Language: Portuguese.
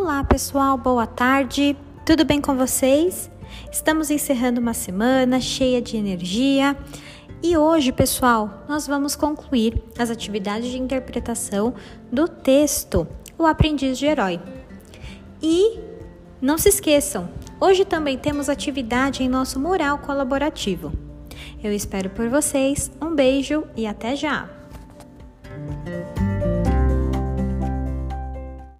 Olá, pessoal, boa tarde. Tudo bem com vocês? Estamos encerrando uma semana cheia de energia e hoje, pessoal, nós vamos concluir as atividades de interpretação do texto O Aprendiz de Herói. E não se esqueçam, hoje também temos atividade em nosso mural colaborativo. Eu espero por vocês, um beijo e até já!